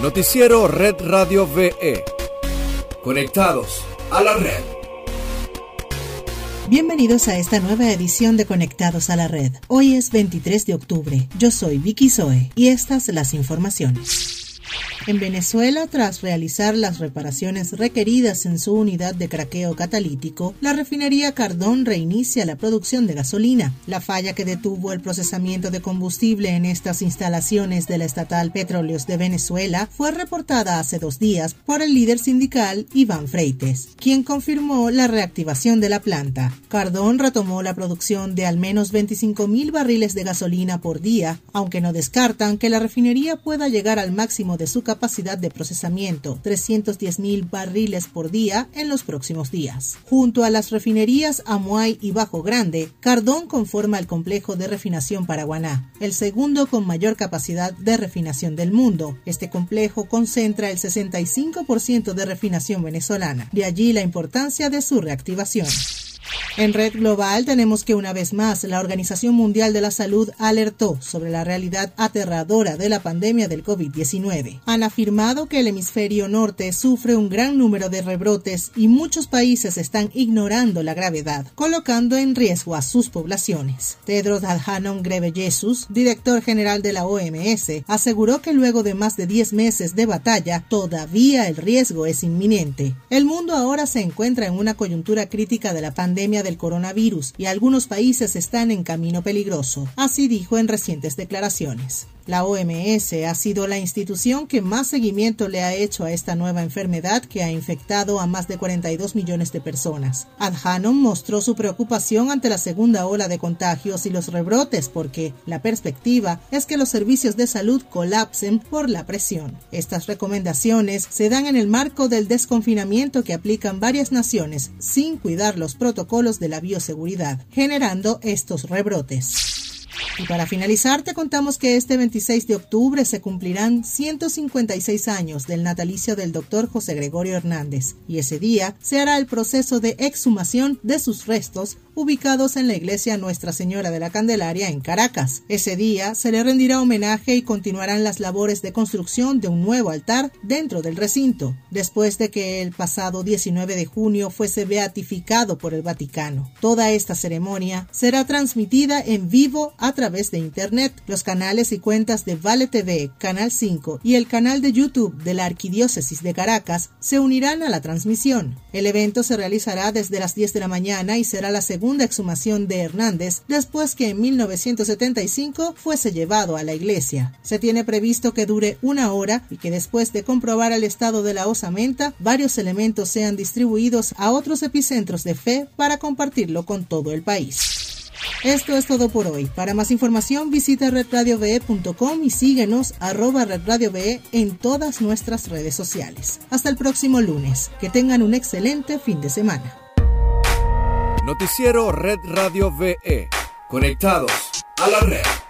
Noticiero Red Radio VE. Conectados a la red. Bienvenidos a esta nueva edición de Conectados a la Red. Hoy es 23 de octubre. Yo soy Vicky Zoe y estas las informaciones. En Venezuela, tras realizar las reparaciones requeridas en su unidad de craqueo catalítico, la refinería Cardón reinicia la producción de gasolina. La falla que detuvo el procesamiento de combustible en estas instalaciones de la estatal Petróleos de Venezuela fue reportada hace dos días por el líder sindical Iván Freites, quien confirmó la reactivación de la planta. Cardón retomó la producción de al menos 25 mil barriles de gasolina por día, aunque no descartan que la refinería pueda llegar al máximo de su capacidad de procesamiento, 310.000 barriles por día en los próximos días. Junto a las refinerías Amuay y Bajo Grande, Cardón conforma el complejo de refinación Paraguaná, el segundo con mayor capacidad de refinación del mundo. Este complejo concentra el 65% de refinación venezolana, de allí la importancia de su reactivación. En Red Global tenemos que una vez más la Organización Mundial de la Salud alertó sobre la realidad aterradora de la pandemia del COVID-19. Han afirmado que el hemisferio norte sufre un gran número de rebrotes y muchos países están ignorando la gravedad, colocando en riesgo a sus poblaciones. Tedros Adhanom Ghebreyesus, director general de la OMS, aseguró que luego de más de 10 meses de batalla, todavía el riesgo es inminente. El mundo ahora se encuentra en una coyuntura crítica de la del coronavirus y algunos países están en camino peligroso, así dijo en recientes declaraciones. La OMS ha sido la institución que más seguimiento le ha hecho a esta nueva enfermedad que ha infectado a más de 42 millones de personas. Adhanom mostró su preocupación ante la segunda ola de contagios y los rebrotes porque la perspectiva es que los servicios de salud colapsen por la presión. Estas recomendaciones se dan en el marco del desconfinamiento que aplican varias naciones sin cuidar los protocolos de la bioseguridad, generando estos rebrotes. Y para finalizar, te contamos que este 26 de octubre se cumplirán 156 años del natalicio del doctor José Gregorio Hernández, y ese día se hará el proceso de exhumación de sus restos ubicados en la iglesia Nuestra Señora de la Candelaria en Caracas. Ese día se le rendirá homenaje y continuarán las labores de construcción de un nuevo altar dentro del recinto, después de que el pasado 19 de junio fuese beatificado por el Vaticano. Toda esta ceremonia será transmitida en vivo a través de Internet. Los canales y cuentas de Vale TV, Canal 5 y el canal de YouTube de la Arquidiócesis de Caracas se unirán a la transmisión. El evento se realizará desde las 10 de la mañana y será la segunda exhumación de Hernández después que en 1975 fuese llevado a la iglesia. Se tiene previsto que dure una hora y que después de comprobar el estado de la osamenta, varios elementos sean distribuidos a otros epicentros de fe para compartirlo con todo el país. Esto es todo por hoy. Para más información visita redradiove.com y síguenos arroba redradiove en todas nuestras redes sociales. Hasta el próximo lunes. Que tengan un excelente fin de semana. Noticiero Red Radio VE. Conectados a la red.